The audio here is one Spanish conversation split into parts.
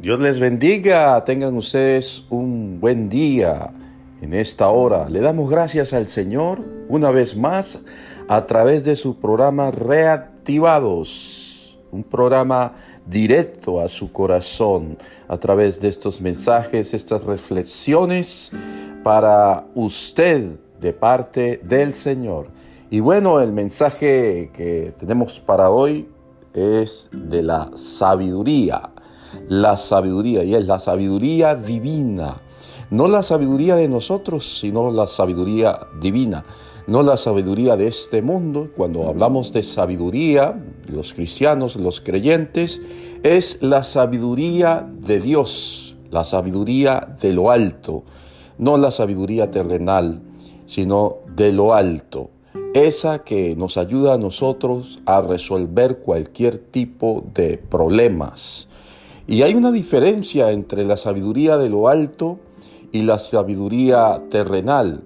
Dios les bendiga, tengan ustedes un buen día en esta hora. Le damos gracias al Señor una vez más a través de su programa Reactivados, un programa directo a su corazón a través de estos mensajes, estas reflexiones para usted de parte del Señor. Y bueno, el mensaje que tenemos para hoy es de la sabiduría la sabiduría, y es la sabiduría divina. No la sabiduría de nosotros, sino la sabiduría divina. No la sabiduría de este mundo. Cuando hablamos de sabiduría, los cristianos, los creyentes, es la sabiduría de Dios, la sabiduría de lo alto. No la sabiduría terrenal, sino de lo alto. Esa que nos ayuda a nosotros a resolver cualquier tipo de problemas y hay una diferencia entre la sabiduría de lo alto y la sabiduría terrenal.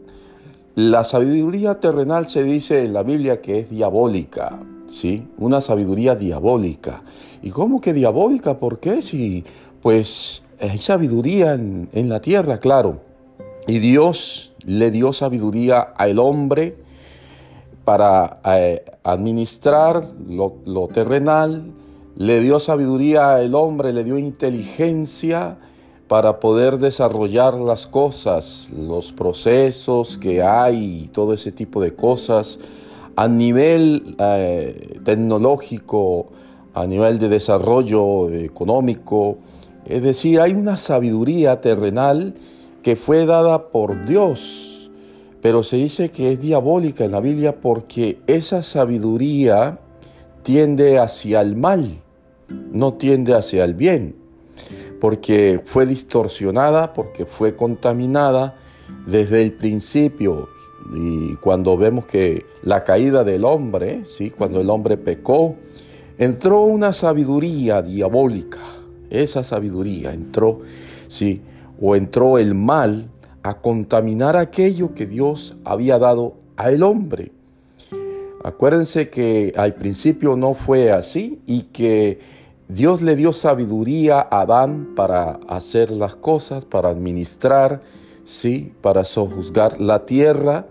La sabiduría terrenal se dice en la Biblia que es diabólica, ¿sí? Una sabiduría diabólica. ¿Y cómo que diabólica? ¿Por qué? Si, pues, hay sabiduría en, la tierra, claro. Y Dios le dio sabiduría al hombre para eh, administrar lo, lo terrenal, le dio sabiduría al hombre, le dio inteligencia para poder desarrollar las cosas, los procesos que hay y todo ese tipo de cosas a nivel eh, tecnológico, a nivel de desarrollo económico. Es decir, hay una sabiduría terrenal que fue dada por Dios, pero se dice que es diabólica en la Biblia porque esa sabiduría tiende hacia el mal, no tiende hacia el bien, porque fue distorsionada, porque fue contaminada desde el principio. Y cuando vemos que la caída del hombre, ¿sí? cuando el hombre pecó, entró una sabiduría diabólica. Esa sabiduría entró, sí, o entró el mal a contaminar aquello que Dios había dado al hombre. Acuérdense que al principio no fue así y que Dios le dio sabiduría a Adán para hacer las cosas, para administrar, sí, para sojuzgar la tierra,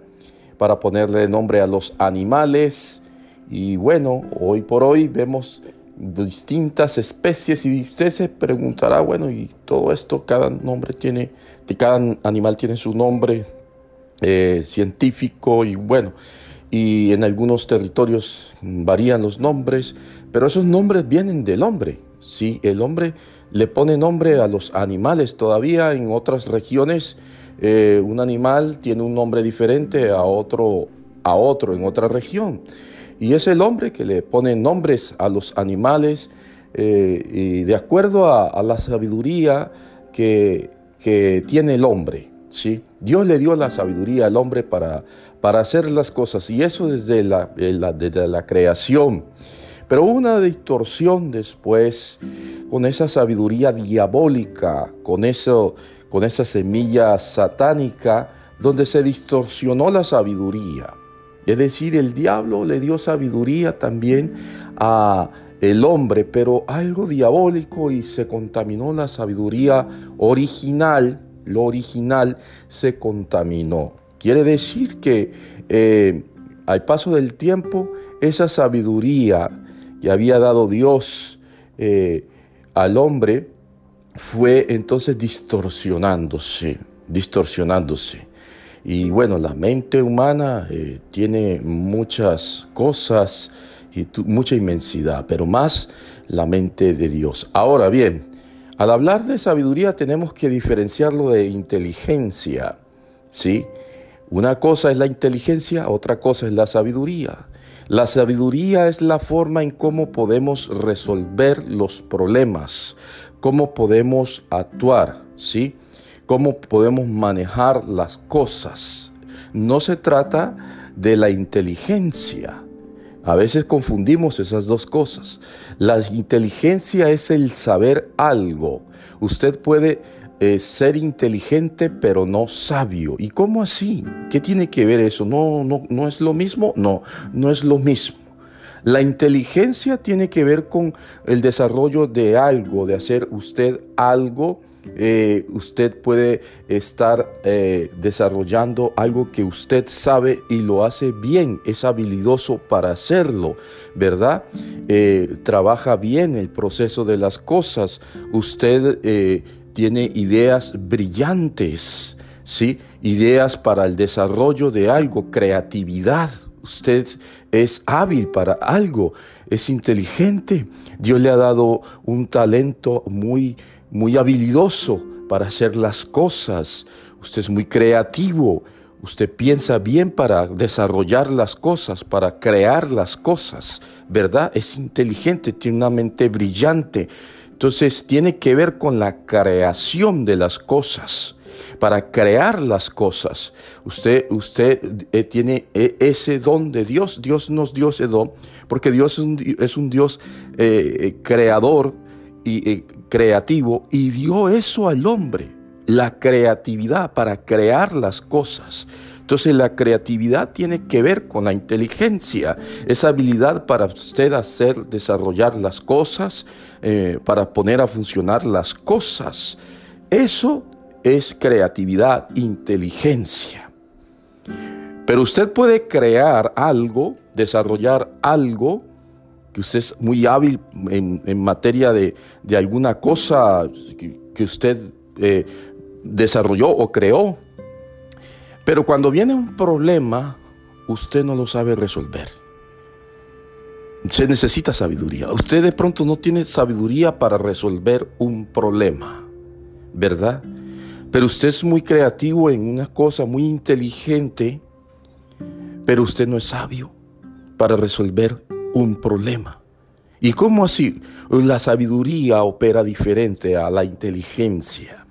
para ponerle nombre a los animales. Y bueno, hoy por hoy vemos distintas especies y usted se preguntará, bueno, y todo esto, cada nombre tiene, cada animal tiene su nombre eh, científico y bueno, y en algunos territorios varían los nombres, pero esos nombres vienen del hombre. Sí, el hombre le pone nombre a los animales. Todavía en otras regiones eh, un animal tiene un nombre diferente a otro, a otro en otra región. Y es el hombre que le pone nombres a los animales eh, y de acuerdo a, la sabiduría que, que tiene el hombre. ¿Sí? Dios le dio la sabiduría al hombre para, para hacer las cosas y eso desde la, desde la creación. Pero una distorsión después con esa sabiduría diabólica, con, eso, con esa semilla satánica, donde se distorsionó la sabiduría. Es decir, el diablo le dio sabiduría también a el hombre, pero algo diabólico y se contaminó la sabiduría original lo original se contaminó. Quiere decir que eh, al paso del tiempo, esa sabiduría que había dado Dios eh, al hombre fue entonces distorsionándose, distorsionándose. Y bueno, la mente humana eh, tiene muchas cosas y mucha inmensidad, pero más la mente de Dios. Ahora bien, al hablar de sabiduría tenemos que diferenciarlo de inteligencia, ¿sí? Una cosa es la inteligencia, otra cosa es la sabiduría. La sabiduría es la forma en cómo podemos resolver los problemas, cómo podemos actuar, ¿sí? Cómo podemos manejar las cosas. No se trata de la inteligencia, a veces confundimos esas dos cosas. La inteligencia es el saber algo. Usted puede eh, ser inteligente pero no sabio. ¿Y cómo así? ¿Qué tiene que ver eso? No, no, no es lo mismo. No, no es lo mismo. La inteligencia tiene que ver con el desarrollo de algo, de hacer usted algo. Eh, usted puede estar eh, desarrollando algo que usted sabe y lo hace bien, es habilidoso para hacerlo, ¿verdad? Eh, trabaja bien el proceso de las cosas, usted tiene ideas brillantes, ¿sí? Ideas para el desarrollo de algo, creatividad, usted es hábil para algo, es inteligente. Dios le ha dado un talento muy, muy habilidoso para hacer las cosas. Usted es muy creativo. Usted piensa bien para desarrollar las cosas, para crear las cosas, ¿verdad? Es inteligente, tiene una mente brillante. Entonces tiene que ver con la creación de las cosas para crear las cosas. Usted, usted eh, tiene eh, ese don de Dios. Dios nos dio ese don porque Dios es un, Dios eh, creador y creativo y dio eso al hombre, la creatividad para crear las cosas. Entonces la creatividad tiene que ver con la inteligencia, esa habilidad para usted hacer, desarrollar las cosas, para poner a funcionar las cosas. Eso es creatividad, inteligencia. Pero usted puede crear algo, desarrollar algo, que usted es muy hábil en, materia de, alguna cosa que, usted eh, desarrolló o creó. Pero cuando viene un problema, usted no lo sabe resolver. Se necesita sabiduría. Usted de pronto no tiene sabiduría para resolver un problema, ¿verdad? Pero usted es muy creativo en una cosa, muy inteligente, pero usted no es sabio para resolver un problema. ¿Y cómo así? La sabiduría opera diferente a la inteligencia.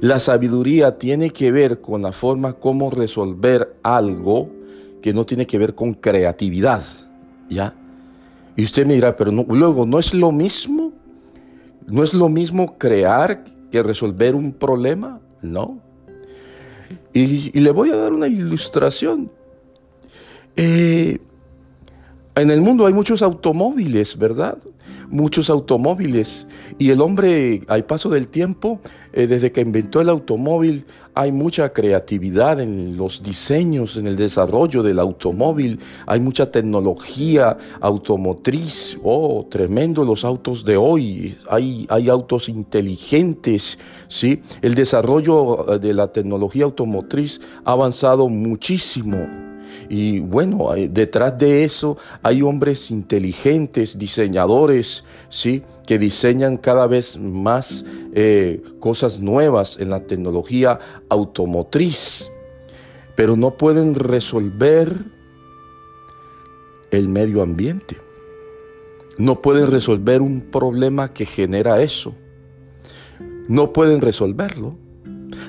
La sabiduría tiene que ver con la forma como resolver algo que no tiene que ver con creatividad, ¿ya? Y usted me dirá, pero luego, ¿no es lo mismo? ¿No es lo mismo crear que resolver un problema? No. Y, le voy a dar una ilustración. Eh, en el mundo hay muchos automóviles, ¿verdad? Muchos automóviles. Y el hombre, al paso del tiempo, eh, desde que inventó el automóvil, hay mucha creatividad en los diseños, en el desarrollo del automóvil. Hay mucha tecnología automotriz. Oh, tremendo los autos de hoy. Hay, hay autos inteligentes, ¿sí? El desarrollo eh, de la tecnología automotriz ha avanzado muchísimo. Y bueno, detrás de eso hay hombres inteligentes, diseñadores, ¿sí? que diseñan cada vez más eh, cosas nuevas en la tecnología automotriz, pero no pueden resolver el medio ambiente. No pueden resolver un problema que genera eso. No pueden resolverlo.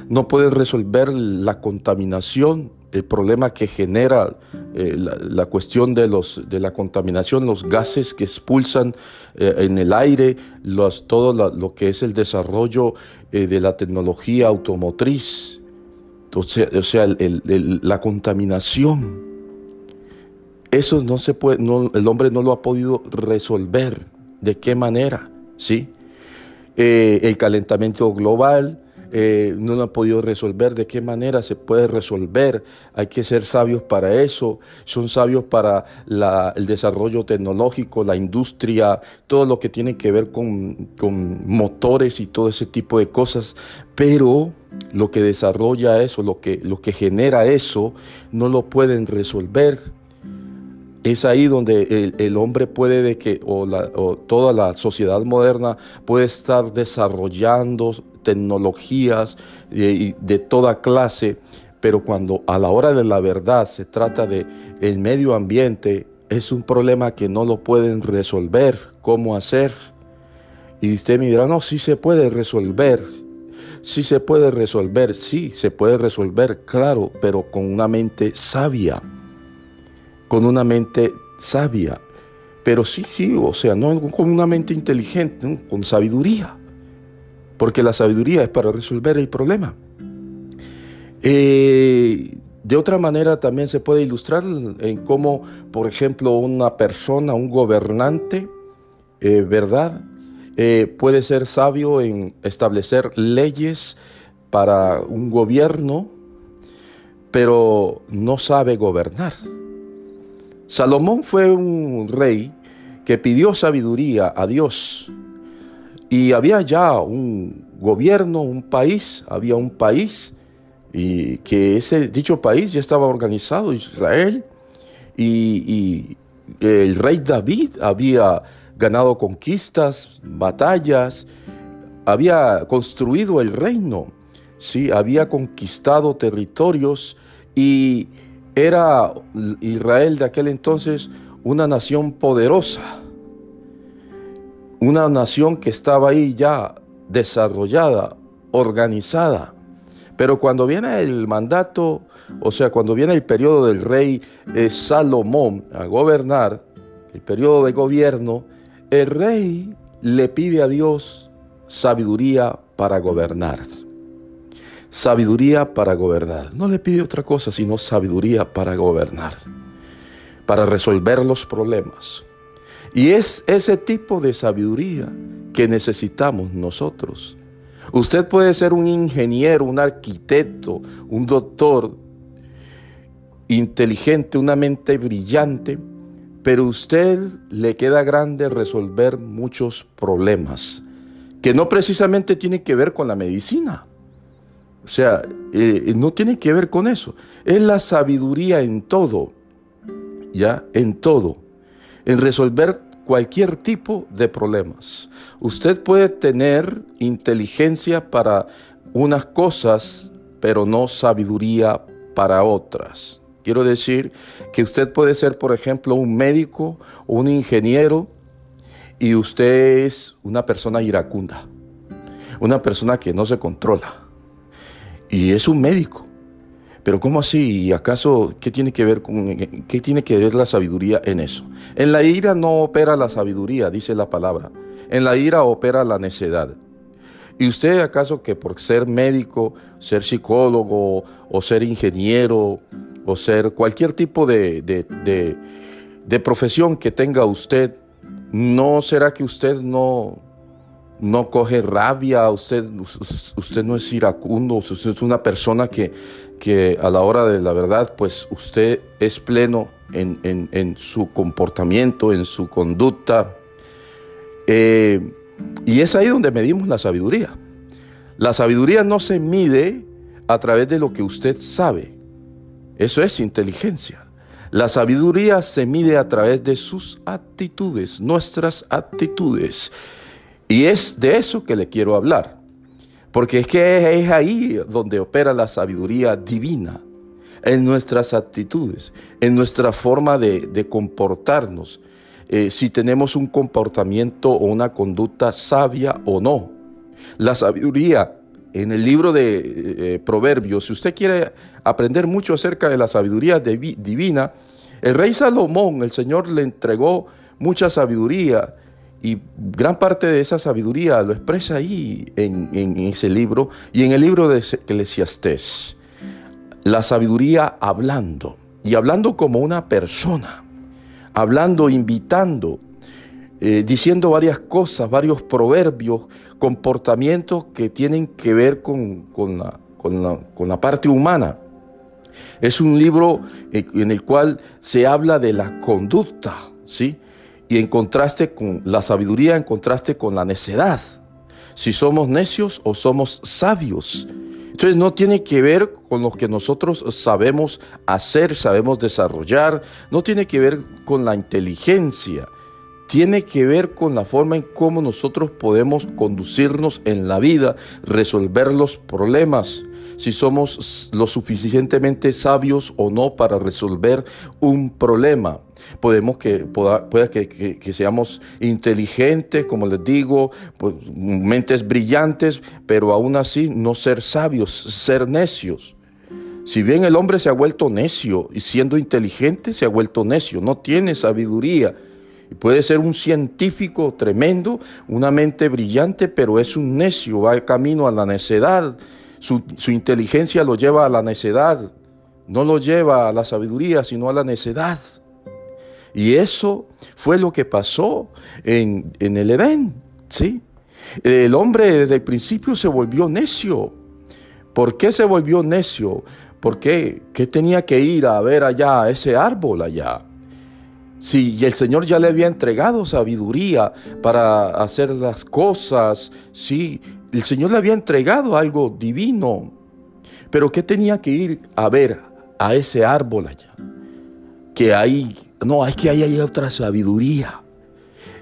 No pueden resolver la contaminación el problema que genera eh, la, cuestión de, los, de la contaminación, los gases que expulsan eh, en el aire, los, todo lo que es el desarrollo eh, de la tecnología automotriz, o sea, la contaminación. Eso no se puede, el hombre no lo ha podido resolver. ¿De qué manera? ¿Sí? el calentamiento global, eh, no lo han podido resolver, de qué manera se puede resolver. Hay que ser sabios para eso, son sabios para el desarrollo tecnológico, la industria, todo lo que tiene que ver con, con motores y todo ese tipo de cosas, pero lo que desarrolla eso, lo que, lo que genera eso, no lo pueden resolver. Es ahí donde el, hombre puede de que, o, o, toda la sociedad moderna puede estar desarrollando tecnologías de, de toda clase, pero cuando a la hora de la verdad se trata de el medio ambiente, es un problema que no lo pueden resolver. ¿Cómo hacer? Y usted me dirá, no, sí se puede resolver. Sí se puede resolver, sí, se puede resolver, claro, pero con una mente sabia. Con una mente sabia. Pero sí, sí, o sea, no con una mente inteligente, con sabiduría porque la sabiduría es para resolver el problema. Eh, de otra manera también se puede ilustrar en cómo, por ejemplo, una persona, un gobernante, eh, ¿verdad? Eh, puede ser sabio en establecer leyes para un gobierno, pero no sabe gobernar. Salomón fue un rey que pidió sabiduría a Dios y había ya un gobierno, un país, había un país y que ese dicho país ya estaba organizado, Israel, y, el rey David había ganado conquistas, batallas, había construido el reino, ¿sí? había conquistado territorios y era Israel de aquel entonces una nación poderosa, una nación que estaba ahí ya desarrollada, organizada. Pero cuando viene el mandato, o sea, cuando viene el periodo del rey eh, Salomón a gobernar, el periodo de gobierno, el rey le pide a Dios sabiduría para gobernar. Sabiduría para gobernar. No le pide otra cosa sino sabiduría para gobernar, para resolver los problemas. Y es ese tipo de sabiduría que necesitamos nosotros Usted puede ser un ingeniero, un arquitecto, un doctor inteligente, una mente brillante, pero usted le queda grande resolver muchos problemas que no precisamente tiene que ver con la medicina. O sea, eh, no tiene que ver con eso. Es la sabiduría en todo, ¿ya? En todo. En resolver cualquier tipo de problemas. Usted puede tener inteligencia para unas cosas, pero no sabiduría para otras. Quiero decir que usted puede ser, por ejemplo, un médico o un ingeniero y usted es una persona iracunda, una persona que no se controla. Y es un médico. Pero ¿cómo así? ¿Y acaso qué tiene que ver con qué tiene que ver la sabiduría en eso? En la ira no opera la sabiduría, dice la palabra. En la ira opera la necedad. ¿Y usted acaso que por ser médico, ser psicólogo o ser ingeniero o ser cualquier tipo de, de profesión que tenga usted, ¿no será que usted no, no coge rabia, usted, usted no es iracundo, usted es una persona que, que a la hora de la verdad, pues usted es pleno en, su comportamiento, en su conducta. Eh, y es ahí donde medimos la sabiduría. La sabiduría no se mide a través de lo que usted sabe. Eso es inteligencia. La sabiduría se mide a través de sus actitudes, nuestras actitudes. Y es de eso que le quiero hablar, porque es que es ahí donde opera la sabiduría divina, en nuestras actitudes, en nuestra forma de, comportarnos, eh, si tenemos un comportamiento o una conducta sabia o no. La sabiduría en el libro de eh, Proverbios, si usted quiere aprender mucho acerca de la sabiduría divina, el rey Salomón, el Señor le entregó mucha sabiduría y gran parte de esa sabiduría lo expresa ahí en, ese libro y en el libro de Eclesiastés. La sabiduría hablando y hablando como una persona, hablando, invitando, eh, diciendo varias cosas, varios proverbios, comportamientos que tienen que ver con, la, con la parte humana. Es un libro eh, en el cual se habla de la conducta, ¿sí? Y en contraste con la sabiduría, en contraste con la necedad. Si somos necios o somos sabios. Entonces no tiene que ver con lo que nosotros sabemos hacer, sabemos desarrollar, no tiene que ver con la inteligencia, tiene que ver con la forma en cómo nosotros podemos conducirnos en la vida, resolver los problemas, si somos lo suficientemente sabios o no para resolver un problema. Podemos que, pueda, que, seamos inteligentes, como les digo, pues, mentes brillantes, pero aún así no ser sabios, ser necios. Si bien el hombre se ha vuelto necio y siendo inteligente se ha vuelto necio, no tiene sabiduría. Puede ser un científico tremendo, una mente brillante, pero es un necio, va camino a la necedad. Su, su inteligencia lo lleva a la necedad, no lo lleva a la sabiduría, sino a la necedad. Y eso fue lo que pasó en, en el Edén, ¿sí? El hombre desde el principio se volvió necio. ¿Por qué se volvió necio? ¿Por qué? ¿Qué tenía que ir a ver allá, ese árbol allá? Si el Señor ya le había entregado sabiduría para hacer las cosas, sí, el Señor le había entregado algo divino. Pero ¿qué tenía que ir a ver a ese árbol allá? Que hay, no, es que ahí hay otra sabiduría.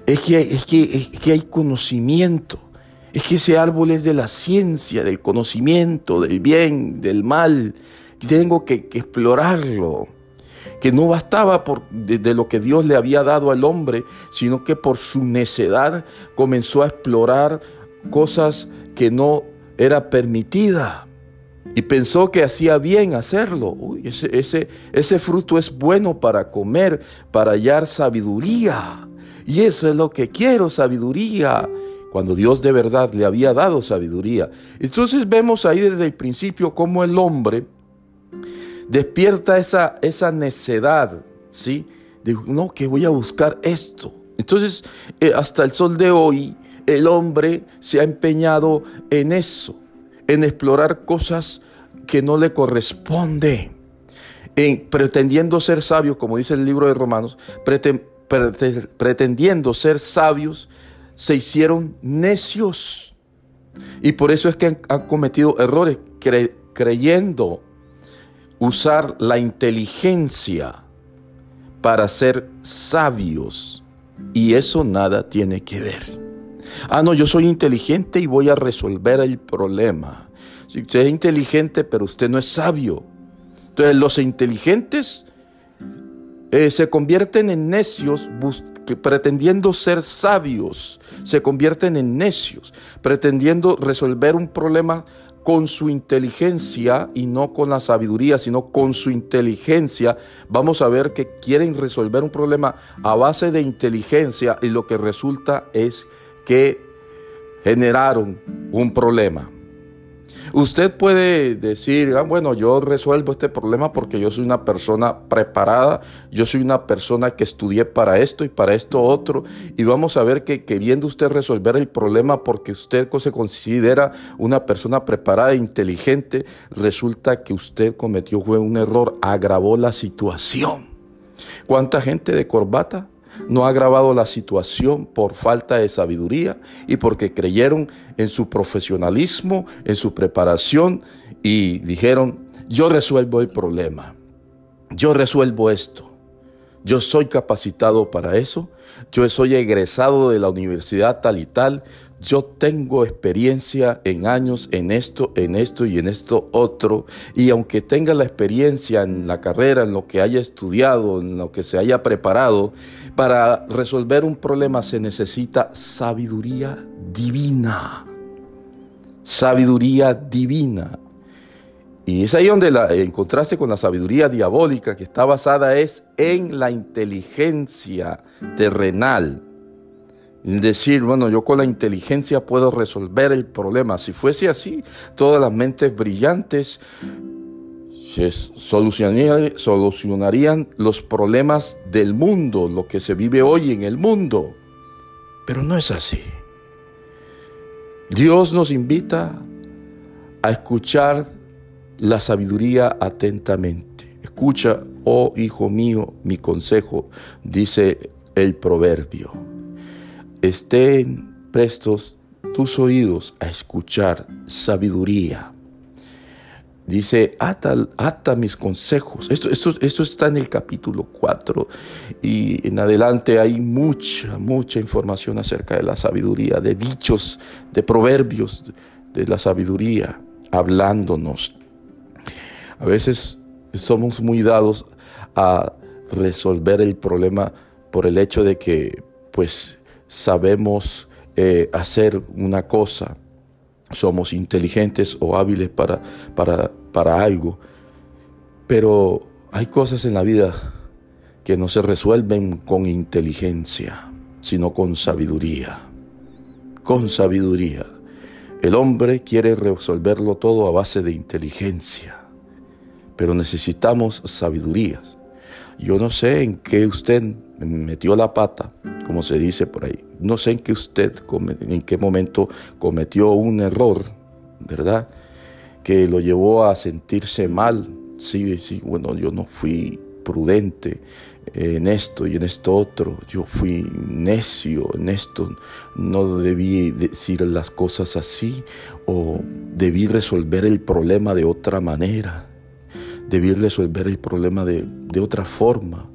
Es que, es que, es que hay conocimiento. Es que ese árbol es de la ciencia, del conocimiento, del bien, del mal. Tengo que, explorarlo. Que no bastaba por, de, lo que Dios le había dado al hombre, sino que por su necedad comenzó a explorar cosas que no era permitida. Y pensó que hacía bien hacerlo. ese, ese, ese fruto es bueno para comer, para hallar sabiduría. Y eso es lo que quiero, sabiduría cuando Dios de verdad le había dado sabiduría. Entonces vemos ahí desde el principio cómo el hombre despierta esa, esa necedad, ¿sí? De, no, que voy a buscar esto. Entonces, eh, hasta el sol de hoy, el hombre se ha empeñado en eso, en explorar cosas que no le corresponden, en pretendiendo ser sabios, como dice el libro de Romanos, pretendiendo ser sabios, se hicieron necios. Y por eso es que han, cometido errores creyendo usar la inteligencia para ser sabios. Y eso nada tiene que ver. Ah, no, yo soy inteligente y voy a resolver el problema. Si usted es inteligente, pero usted no es sabio. Entonces los inteligentes eh, se convierten en necios pretendiendo ser sabios, se convierten en necios, pretendiendo resolver un problema con su inteligencia y no con la sabiduría, sino con su inteligencia. Vamos a ver que quieren resolver un problema a base de inteligencia y lo que resulta es que generaron un problema. Usted puede decir, ah, bueno, yo resuelvo este problema porque yo soy una persona preparada, yo soy una persona que estudié para esto y para esto otro, y vamos a ver que queriendo usted resolver el problema porque usted se considera una persona preparada e inteligente, resulta que usted cometió un error, agravó la situación. ¿Cuánta gente de corbata no ha agravado la situación por falta de sabiduría y porque creyeron en su profesionalismo, en su preparación y dijeron, yo resuelvo el problema, yo resuelvo esto. Yo soy capacitado para eso, yo soy egresado de la universidad tal y tal, yo tengo experiencia en años en esto, en esto y en esto otro, y aunque tenga la experiencia en la carrera, en lo que haya estudiado, en lo que se haya preparado, para resolver un problema se necesita sabiduría divina. Sabiduría divina. Y es ahí donde la, en contraste con la sabiduría diabólica que está basada es en la inteligencia terrenal. En decir, bueno, yo con la inteligencia puedo resolver el problema. Si fuese así, todas las mentes brillantes solucionarían, los problemas del mundo, lo que se vive hoy en el mundo. Pero no es así. Dios nos invita a escuchar la sabiduría atentamente. Escucha, oh hijo mío, mi consejo, dice el proverbio. Estén prestos tus oídos a escuchar sabiduría Dice, ata, ata mis consejos. Esto, esto, esto, está en el capítulo 4 y en adelante hay mucha, mucha información acerca de la sabiduría, de dichos, de proverbios de la sabiduría, hablándonos. A veces somos muy dados a resolver el problema por el hecho de que pues sabemos eh, hacer una cosa, somos inteligentes o hábiles para, para, para algo, pero hay cosas en la vida que no se resuelven con inteligencia, sino con sabiduría. Con sabiduría. El hombre quiere resolverlo todo a base de inteligencia, pero necesitamos sabiduría. Yo no sé en qué usted metió la pata, como se dice por ahí. No sé en qué usted, en qué momento cometió un error, ¿verdad? Que lo llevó a sentirse mal. Sí, sí, bueno, yo no fui prudente en esto y en esto otro. Yo fui necio en esto. No debí decir las cosas así o debí resolver el problema de otra manera. Debí resolver el problema de, de otra forma.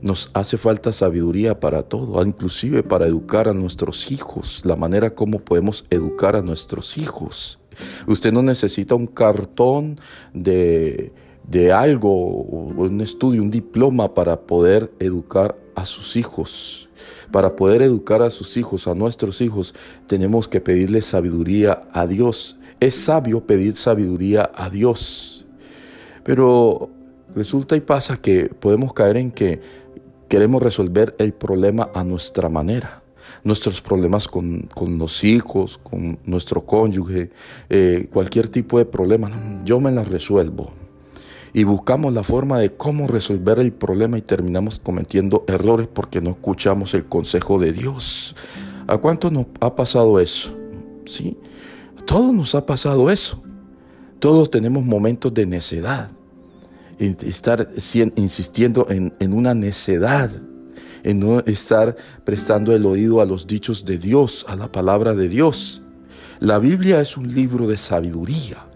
Nos hace falta sabiduría para todo, inclusive para educar a nuestros hijos, la manera como podemos educar a nuestros hijos. Usted no necesita un cartón de, de algo, un estudio, un diploma para poder educar a sus hijos. Para poder educar a sus hijos, a nuestros hijos, tenemos que pedirle sabiduría a Dios. Es sabio pedir sabiduría a Dios. Pero resulta y pasa que podemos caer en que Queremos resolver el problema a nuestra manera. Nuestros problemas con, los hijos, con nuestro cónyuge, eh, cualquier tipo de problema, yo me las resuelvo. Y buscamos la forma de cómo resolver el problema y terminamos cometiendo errores porque no escuchamos el consejo de Dios. ¿A cuánto nos ha pasado eso? ¿Sí? A todos nos ha pasado eso. Todos tenemos momentos de necedad estar insistiendo en, en una necedad, en no estar prestando el oído a los dichos de Dios, a la palabra de Dios. La Biblia es un libro de sabiduría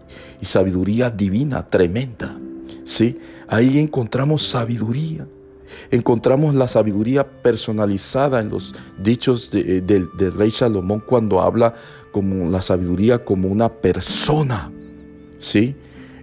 y sabiduría divina, tremenda. ¿sí? Ahí encontramos sabiduría. Encontramos la sabiduría personalizada en los dichos del de, rey Salomón cuando habla como la sabiduría como una persona. ¿sí?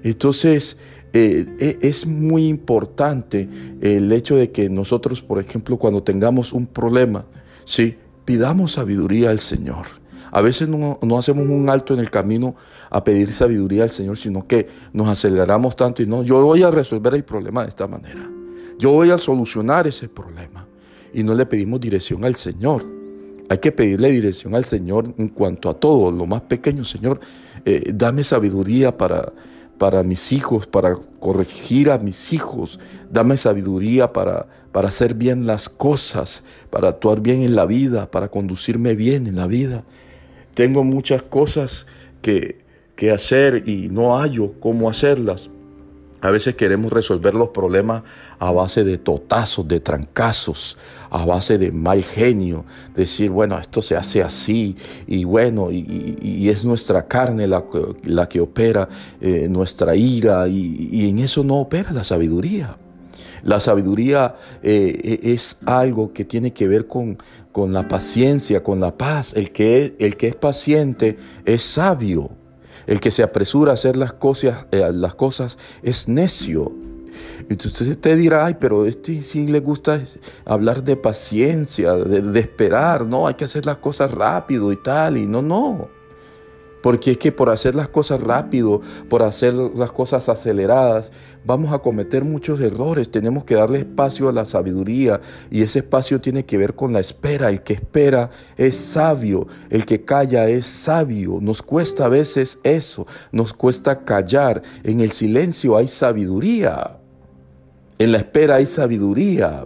Entonces, eh, eh, es muy importante el hecho de que nosotros, por ejemplo, cuando tengamos un problema, sí, pidamos sabiduría al Señor. A veces no, no, hacemos un alto en el camino a pedir sabiduría al Señor, sino que nos aceleramos tanto y no, yo voy a resolver el problema de esta manera. Yo voy a solucionar ese problema. Y no le pedimos dirección al Señor. Hay que pedirle dirección al Señor en cuanto a todo, lo más pequeño, Señor. Eh, dame sabiduría para para mis hijos, para corregir a mis hijos. Dame sabiduría para, para hacer bien las cosas, para actuar bien en la vida, para conducirme bien en la vida. Tengo muchas cosas que, que hacer y no hallo cómo hacerlas. A veces queremos resolver los problemas a base de totazos, de trancazos, a base de mal genio, decir, bueno, esto se hace así, y bueno, y, es nuestra carne la, que opera eh, nuestra ira, y, en eso no opera la sabiduría. La sabiduría eh, e, es algo que tiene que ver con, con la paciencia, con la paz. El que, el que es paciente es sabio. El que se apresura a hacer las cosas, eh, las cosas es necio. Entonces usted dirá, ay, pero este sí le gusta hablar de paciencia, de, de esperar, no, hay que hacer las cosas rápido y tal, y no, no. Porque es que por hacer las cosas rápido, por hacer las cosas aceleradas, vamos a cometer muchos errores. Tenemos que darle espacio a la sabiduría y ese espacio tiene que ver con la espera. El que espera es sabio, el que calla es sabio. Nos cuesta a veces eso, nos cuesta callar. En el silencio hay sabiduría, en la espera hay sabiduría.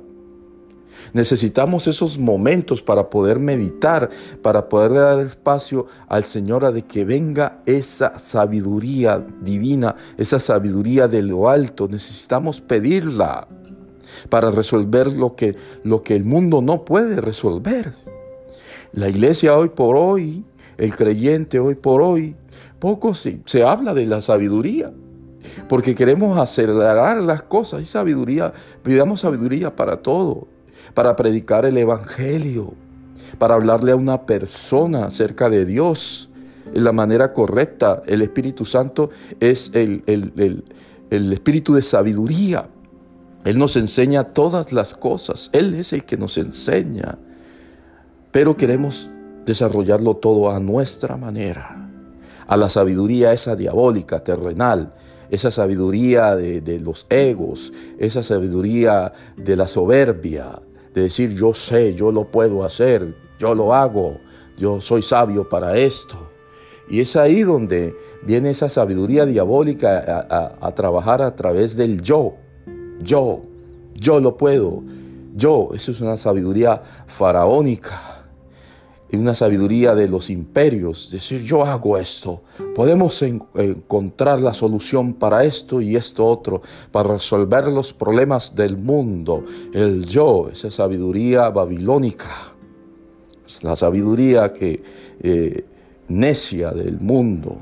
Necesitamos esos momentos para poder meditar, para poder dar espacio al Señor a de que venga esa sabiduría divina, esa sabiduría de lo alto. Necesitamos pedirla para resolver lo que, lo que el mundo no puede resolver. La iglesia hoy por hoy, el creyente hoy por hoy, poco se, se habla de la sabiduría porque queremos acelerar las cosas y sabiduría, pidamos sabiduría para todo para predicar el Evangelio, para hablarle a una persona acerca de Dios en la manera correcta. El Espíritu Santo es el, el, Espíritu de sabiduría. Él nos enseña todas las cosas. Él es el que nos enseña. Pero queremos desarrollarlo todo a nuestra manera. A la sabiduría esa diabólica, terrenal, esa sabiduría de, de, los egos, esa sabiduría de la soberbia, de decir yo sé, yo lo puedo hacer, yo lo hago, yo soy sabio para esto. Y es ahí donde viene esa sabiduría diabólica a, trabajar a través del yo. Yo, yo lo puedo. Yo, eso es una sabiduría faraónica. Y una sabiduría de los imperios, decir yo hago esto, podemos encontrar la solución para esto y esto otro, para resolver los problemas del mundo. El yo, esa sabiduría babilónica, la sabiduría que eh, necia del mundo,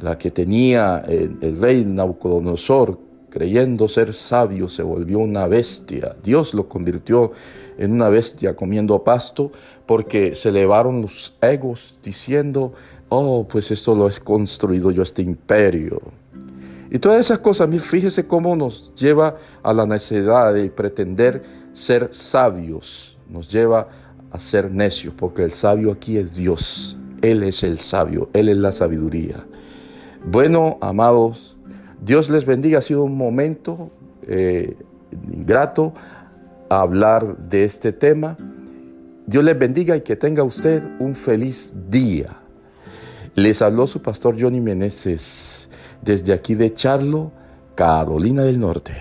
la que tenía el, el rey Nabucodonosor, creyendo ser sabio, se volvió una bestia. Dios lo convirtió en una bestia comiendo pasto porque se elevaron los egos diciendo, oh, pues esto lo he construido yo, este imperio. Y todas esas cosas, fíjese cómo nos lleva a la necesidad de pretender ser sabios, nos lleva a ser necios, porque el sabio aquí es Dios. Él es el sabio, Él es la sabiduría. Bueno, amados, Dios les bendiga. Ha sido un momento eh, grato hablar de este tema. Dios les bendiga y que tenga usted un feliz día. Les habló su pastor Johnny Meneses desde aquí de Charlo, Carolina del Norte.